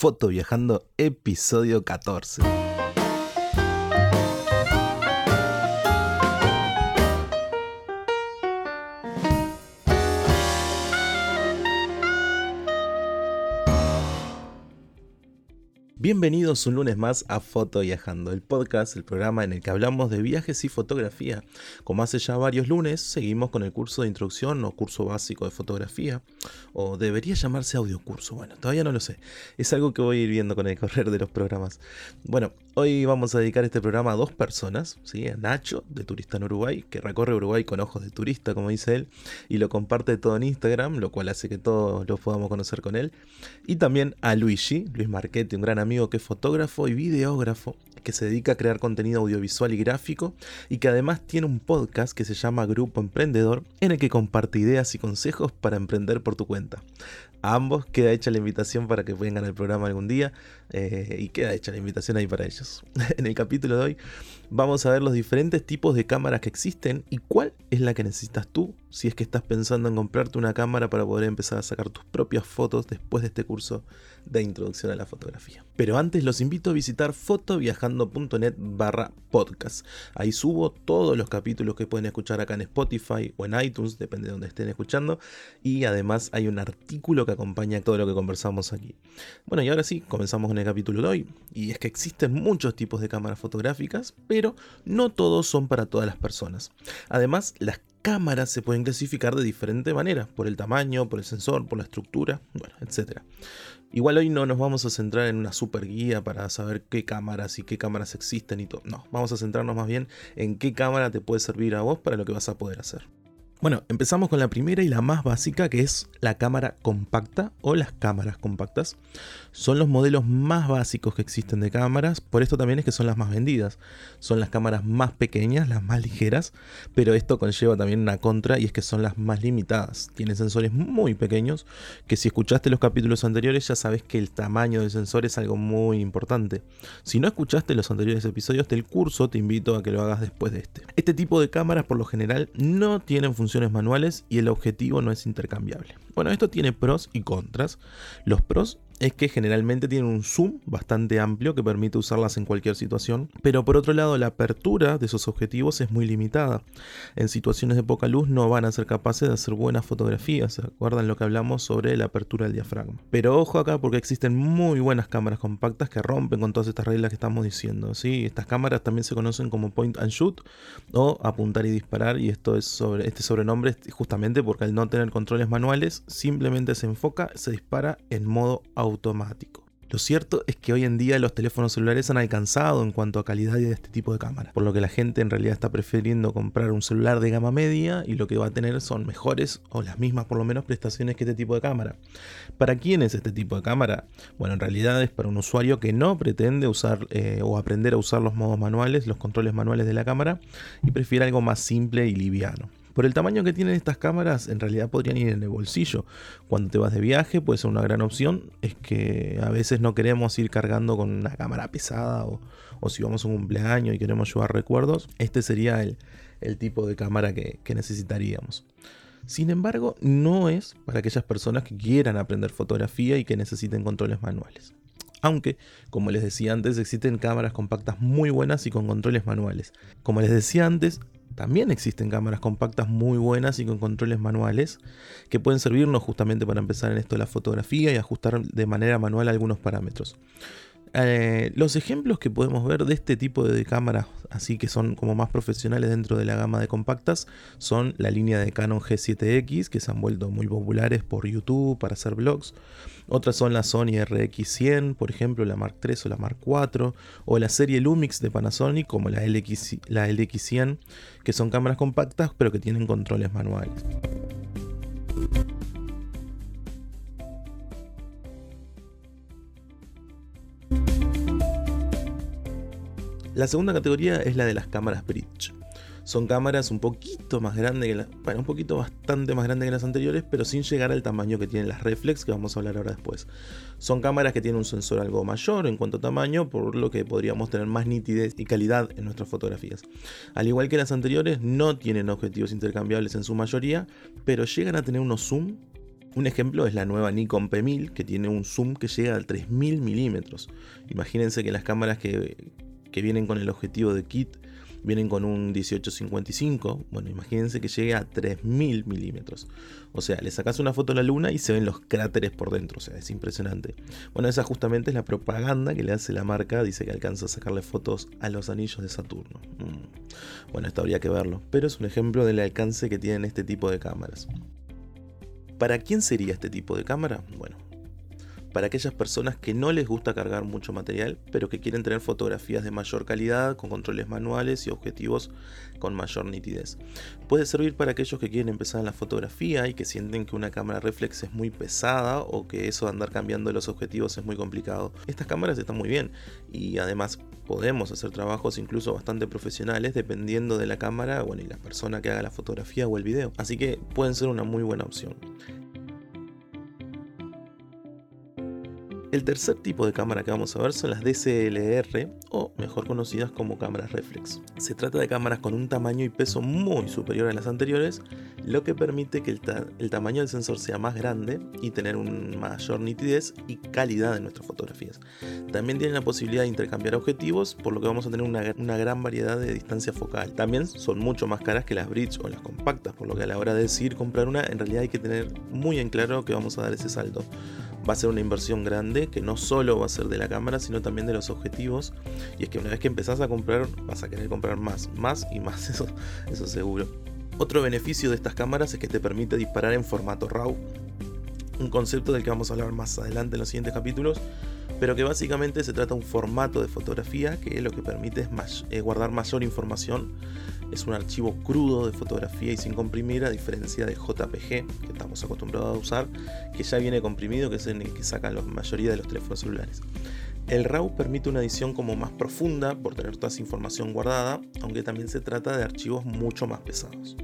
Foto Viajando, episodio 14. Bienvenidos un lunes más a Foto Viajando, el podcast, el programa en el que hablamos de viajes y fotografía. Como hace ya varios lunes, seguimos con el curso de introducción o curso básico de fotografía, o debería llamarse audiocurso, bueno, todavía no lo sé. Es algo que voy a ir viendo con el correr de los programas. Bueno, hoy vamos a dedicar este programa a dos personas, ¿sí? Nacho, de Turista en Uruguay, que recorre Uruguay con ojos de turista, como dice él, y lo comparte todo en Instagram, lo cual hace que todos lo podamos conocer con él. Y también a Luigi, Luis Marchetti, un gran amigo que es fotógrafo y videógrafo, que se dedica a crear contenido audiovisual y gráfico y que además tiene un podcast que se llama Grupo Emprendedor en el que comparte ideas y consejos para emprender por tu cuenta. A ambos queda hecha la invitación para que vengan al programa algún día eh, y queda hecha la invitación ahí para ellos. en el capítulo de hoy vamos a ver los diferentes tipos de cámaras que existen y cuál es la que necesitas tú si es que estás pensando en comprarte una cámara para poder empezar a sacar tus propias fotos después de este curso de introducción a la fotografía. Pero antes los invito a visitar fotoviajando.net barra podcast. Ahí subo todos los capítulos que pueden escuchar acá en Spotify o en iTunes, depende de donde estén escuchando. Y además hay un artículo que acompaña todo lo que conversamos aquí. Bueno, y ahora sí, comenzamos con el capítulo de hoy. Y es que existen muchos tipos de cámaras fotográficas, pero no todos son para todas las personas. Además, las cámaras se pueden clasificar de diferente manera, por el tamaño, por el sensor, por la estructura, bueno, etc. Igual hoy no nos vamos a centrar en una super guía para saber qué cámaras y qué cámaras existen y todo. No, vamos a centrarnos más bien en qué cámara te puede servir a vos para lo que vas a poder hacer. Bueno, empezamos con la primera y la más básica que es la cámara compacta o las cámaras compactas. Son los modelos más básicos que existen de cámaras, por esto también es que son las más vendidas. Son las cámaras más pequeñas, las más ligeras, pero esto conlleva también una contra y es que son las más limitadas. Tienen sensores muy pequeños, que si escuchaste los capítulos anteriores ya sabes que el tamaño del sensor es algo muy importante. Si no escuchaste los anteriores episodios del curso, te invito a que lo hagas después de este. Este tipo de cámaras por lo general no tienen función funciones manuales y el objetivo no es intercambiable. Bueno, esto tiene pros y contras. Los pros es que generalmente tienen un zoom bastante amplio que permite usarlas en cualquier situación, pero por otro lado la apertura de esos objetivos es muy limitada. En situaciones de poca luz no van a ser capaces de hacer buenas fotografías, ¿se acuerdan lo que hablamos sobre la apertura del diafragma? Pero ojo acá porque existen muy buenas cámaras compactas que rompen con todas estas reglas que estamos diciendo, ¿sí? Estas cámaras también se conocen como point and shoot o apuntar y disparar y esto es sobre este sobrenombre justamente porque al no tener controles manuales simplemente se enfoca, se dispara en modo Lo cierto es que hoy en día los teléfonos celulares han alcanzado en cuanto a calidad de este tipo de cámara, por lo que la gente en realidad está prefiriendo comprar un celular de gama media y lo que va a tener son mejores o las mismas por lo menos prestaciones que este tipo de cámara. ¿Para quién es este tipo de cámara? Bueno, en realidad es para un usuario que no pretende usar eh, o aprender a usar los modos manuales, los controles manuales de la cámara y prefiere algo más simple y liviano. Por el tamaño que tienen estas cámaras, en realidad podrían ir en el bolsillo. Cuando te vas de viaje, puede ser una gran opción. Es que a veces no queremos ir cargando con una cámara pesada o, si vamos a un cumpleaños y queremos llevar recuerdos. Este sería el, tipo de cámara que, que necesitaríamos. Sin embargo, no es para aquellas personas que quieran aprender fotografía y que necesiten controles manuales. Aunque, como les decía antes, existen cámaras compactas muy buenas y con controles manuales. Como les decía antes, también existen cámaras compactas muy buenas y con controles manuales que pueden servirnos justamente para empezar en esto de la fotografía y ajustar de manera manual algunos parámetros. Eh, los ejemplos que podemos ver de este tipo de cámaras, así que son como más profesionales dentro de la gama de compactas, son la línea de Canon G7X, que se han vuelto muy populares por YouTube para hacer vlogs. Otras son la Sony RX100, por ejemplo, la Mark III o la Mark IV, o la serie Lumix de Panasonic, como la, LX, la LX100, que son cámaras compactas pero que tienen controles manuales. La segunda categoría es la de las cámaras bridge. Son cámaras un poquito más grandes que un poquito bastante más grandes que las anteriores, pero sin llegar al tamaño que tienen las reflex, que vamos a hablar ahora después. Son cámaras que tienen un sensor algo mayor en cuanto a tamaño, por lo que podríamos tener más nitidez y calidad en nuestras fotografías. Al igual que las anteriores, no tienen objetivos intercambiables en su mayoría, pero llegan a tener unos zoom Un ejemplo es la nueva Nikon P1000 que tiene un zoom que llega a 3000 milímetros. Imagínense que las cámaras que, que vienen con el objetivo de kit vienen con un 1855. Bueno, imagínense que llegue a 3000 milímetros. O sea, le sacas una foto a la luna y se ven los cráteres por dentro. O sea, es impresionante. Bueno, esa justamente es la propaganda que le hace la marca. Dice que alcanza a sacarle fotos a los anillos de Saturno. Mm. Bueno, esto habría que verlo. Pero es un ejemplo del alcance que tienen este tipo de cámaras. ¿Para quién sería este tipo de cámara? Bueno, para aquellas personas que no les gusta cargar mucho material, pero que quieren tener fotografías de mayor calidad, con controles manuales y objetivos con mayor nitidez. Puede servir para aquellos que quieren empezar en la fotografía y que sienten que una cámara reflex es muy pesada o que eso de andar cambiando los objetivos es muy complicado. Estas cámaras están muy bien y además podemos hacer trabajos incluso bastante profesionales dependiendo de la cámara bueno, y la persona que haga la fotografía o el video. Así que pueden ser una muy buena opción. El tercer tipo de cámara que vamos a ver son las DSLR o mejor conocidas como cámaras reflex. Se trata de cámaras con un tamaño y peso muy superior a las anteriores, lo que permite que el, tamaño del sensor sea más grande y tener una mayor nitidez y calidad en nuestras fotografías. También tienen la posibilidad de intercambiar objetivos, por lo que vamos a tener una, gran variedad de distancia focal. También son mucho más caras que las bridge o las compactas, por lo que a la hora de decidir comprar una, en realidad hay que tener muy en claro que vamos a dar ese salto va a ser una inversión grande que no solo va a ser de la cámara, sino también de los objetivos. Y es que una vez que empezás a comprar, vas a querer comprar más, más y más, eso, eso seguro. Otro beneficio de estas cámaras es que te permite disparar en formato RAW, un concepto del que vamos a hablar más adelante en los siguientes capítulos, pero que básicamente se trata de un formato de fotografía que lo que permite es guardar mayor información es un archivo crudo de fotografía y sin comprimir, a diferencia de JPG, que estamos acostumbrados a usar, que ya viene comprimido, que es en el que sacan la mayoría de los teléfonos celulares. El RAW permite una edición como más profunda por tener toda esa información guardada, aunque también se trata de archivos mucho más pesados.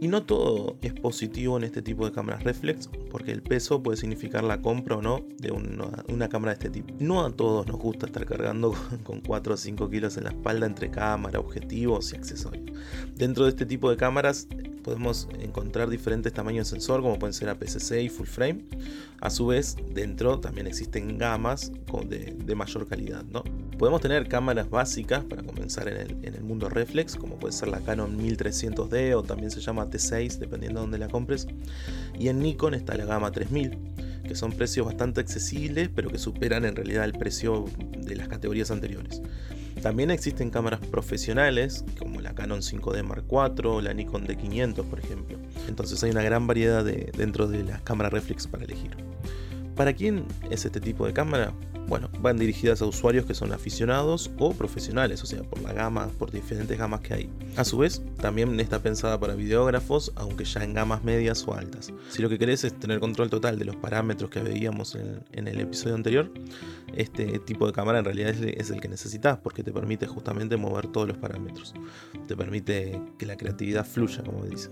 Y no todo es positivo en este tipo de cámaras reflex, porque el peso puede significar la compra o no de una, cámara de este tipo. No a todos nos gusta estar cargando con 4 o 5 kilos en la espalda entre cámara, objetivos y accesorios. Dentro de este tipo de cámaras podemos encontrar diferentes tamaños de sensor, como pueden ser APS-C y full frame. A su vez, dentro también existen gamas de, mayor calidad. ¿no? Podemos tener cámaras básicas para comenzar en el, en el, mundo reflex, como puede ser la Canon 1300D o también se llama T6, dependiendo de dónde la compres. Y en Nikon está la gama 3000, que son precios bastante accesibles, pero que superan en realidad el precio de las categorías anteriores. También existen cámaras profesionales, como la Canon 5D Mark IV o la Nikon D500, por ejemplo. Entonces hay una gran variedad dentro de las cámaras reflex para elegir. ¿Para quién es este tipo de cámara? Bueno, van dirigidas a usuarios que son aficionados o profesionales, o sea, por la gama, por diferentes gamas que hay. A su vez, también está pensada para videógrafos, aunque ya en gamas medias o altas. Si lo que querés es tener control total de los parámetros que veíamos en, el episodio anterior, este tipo de cámara en realidad es, el que necesitas, porque te permite justamente mover todos los parámetros. Te permite que la creatividad fluya, como dice.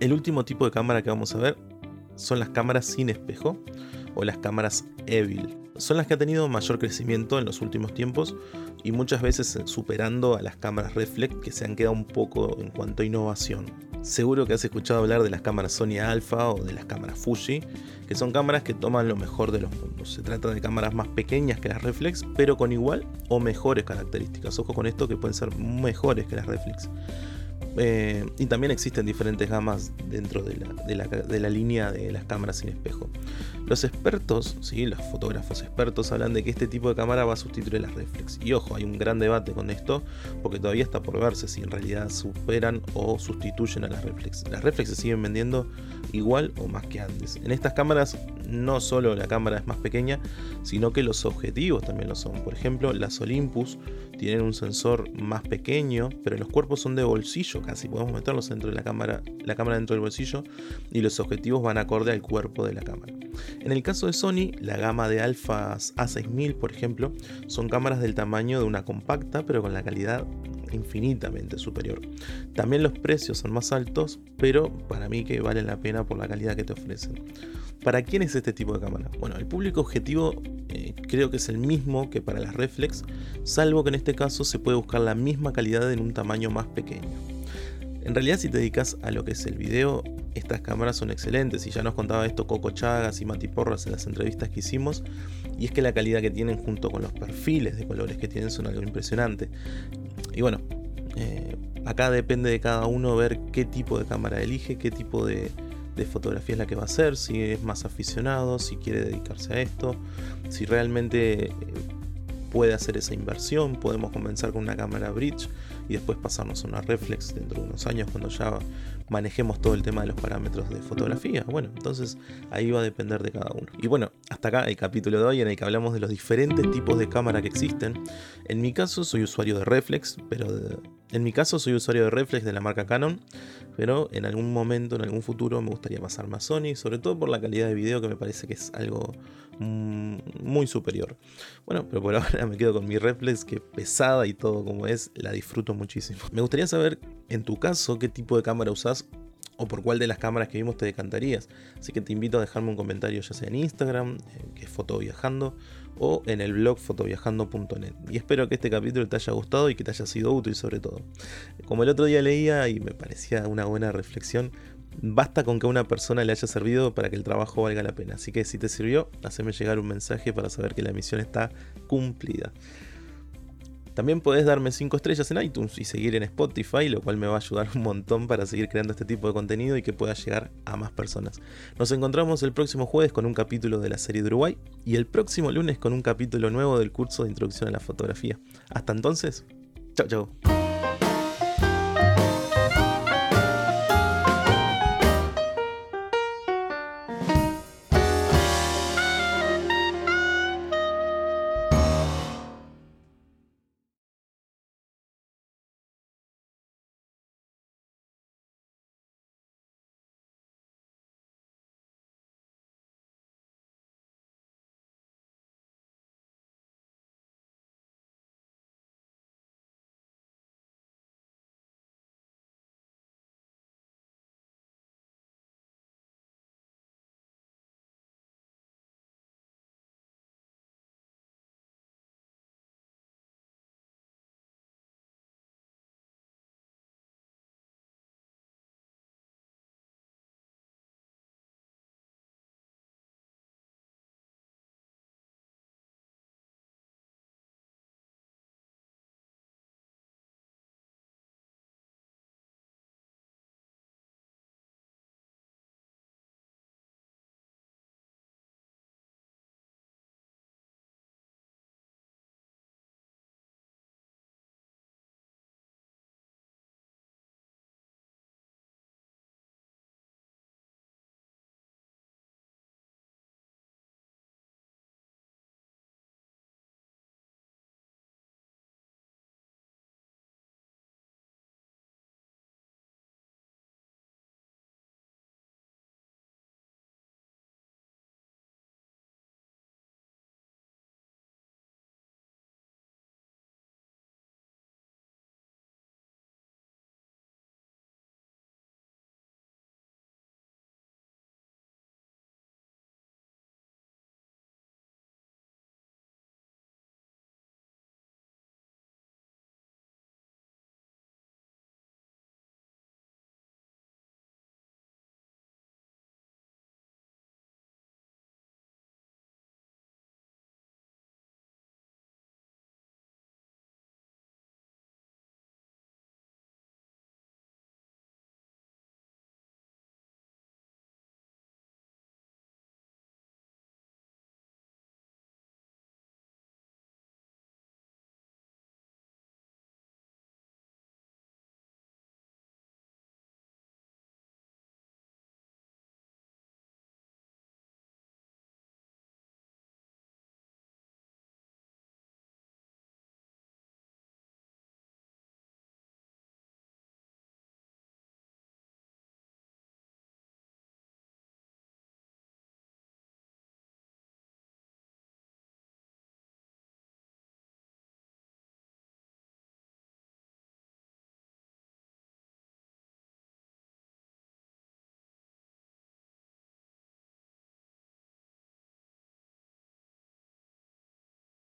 El último tipo de cámara que vamos a ver son las cámaras sin espejo o las cámaras Evil. Son las que han tenido mayor crecimiento en los últimos tiempos y muchas veces superando a las cámaras reflex que se han quedado un poco en cuanto a innovación. Seguro que has escuchado hablar de las cámaras Sony Alpha o de las cámaras Fuji, que son cámaras que toman lo mejor de los mundos. Se trata de cámaras más pequeñas que las reflex, pero con igual o mejores características. Ojo con esto que pueden ser mejores que las reflex. Eh, y también existen diferentes gamas dentro de la, línea de las cámaras sin espejo. Los expertos, ¿sí? los fotógrafos expertos, hablan de que este tipo de cámara va a sustituir las reflex. Y ojo, hay un gran debate con esto, porque todavía está por verse si en realidad superan o sustituyen a las reflex. Las reflex se siguen vendiendo igual o más que antes. En estas cámaras no solo la cámara es más pequeña, sino que los objetivos también lo son. Por ejemplo, las Olympus tienen un sensor más pequeño, pero los cuerpos son de bolsillo casi. Podemos meterlos dentro de la cámara, la cámara dentro del bolsillo y los objetivos van acorde al cuerpo de la cámara. En el caso de Sony, la gama de Alphas A6000, por ejemplo, son cámaras del tamaño de una compacta, pero con la calidad infinitamente superior. También los precios son más altos, pero para mí que valen la pena por la calidad que te ofrecen. ¿Para quién es este tipo de cámara? Bueno, el público objetivo eh, creo que es el mismo que para las reflex, salvo que en este caso se puede buscar la misma calidad en un tamaño más pequeño. En realidad si te dedicas a lo que es el video, estas cámaras son excelentes. Y ya nos contaba esto Coco Chagas y Mati Porras en las entrevistas que hicimos. Y es que la calidad que tienen junto con los perfiles de colores que tienen son algo impresionante. Y bueno, eh, acá depende de cada uno ver qué tipo de cámara elige, qué tipo de, fotografía es la que va a hacer, si es más aficionado, si quiere dedicarse a esto, si realmente eh, puede hacer esa inversión, podemos comenzar con una cámara bridge y después pasarnos a una reflex dentro de unos años cuando ya manejemos todo el tema de los parámetros de fotografía. Bueno, entonces ahí va a depender de cada uno. Y bueno, hasta acá el capítulo de hoy en el que hablamos de los diferentes tipos de cámara que existen. En mi caso soy usuario de reflex, pero en mi caso soy usuario de reflex de la marca Canon, pero en algún momento, en algún futuro me gustaría pasarme a Sony, sobre todo por la calidad de video que me parece que es algo mm, muy superior. Bueno, pero por ahora me quedo con mi reflex que pesada y todo como es, la disfruto muchísimo. Me gustaría saber en tu caso qué tipo de cámara usas o por cuál de las cámaras que vimos te decantarías. Así que te invito a dejarme un comentario ya sea en Instagram, que es Fotoviajando, o en el blog fotoviajando.net. Y espero que este capítulo te haya gustado y que te haya sido útil sobre todo. Como el otro día leía y me parecía una buena reflexión, basta con que a una persona le haya servido para que el trabajo valga la pena. Así que si te sirvió, haceme llegar un mensaje para saber que la misión está cumplida. También podés darme 5 estrellas en iTunes y seguir en Spotify, lo cual me va a ayudar un montón para seguir creando este tipo de contenido y que pueda llegar a más personas. Nos encontramos el próximo jueves con un capítulo de la serie de Uruguay y el próximo lunes con un capítulo nuevo del curso de introducción a la fotografía. Hasta entonces, chao chao.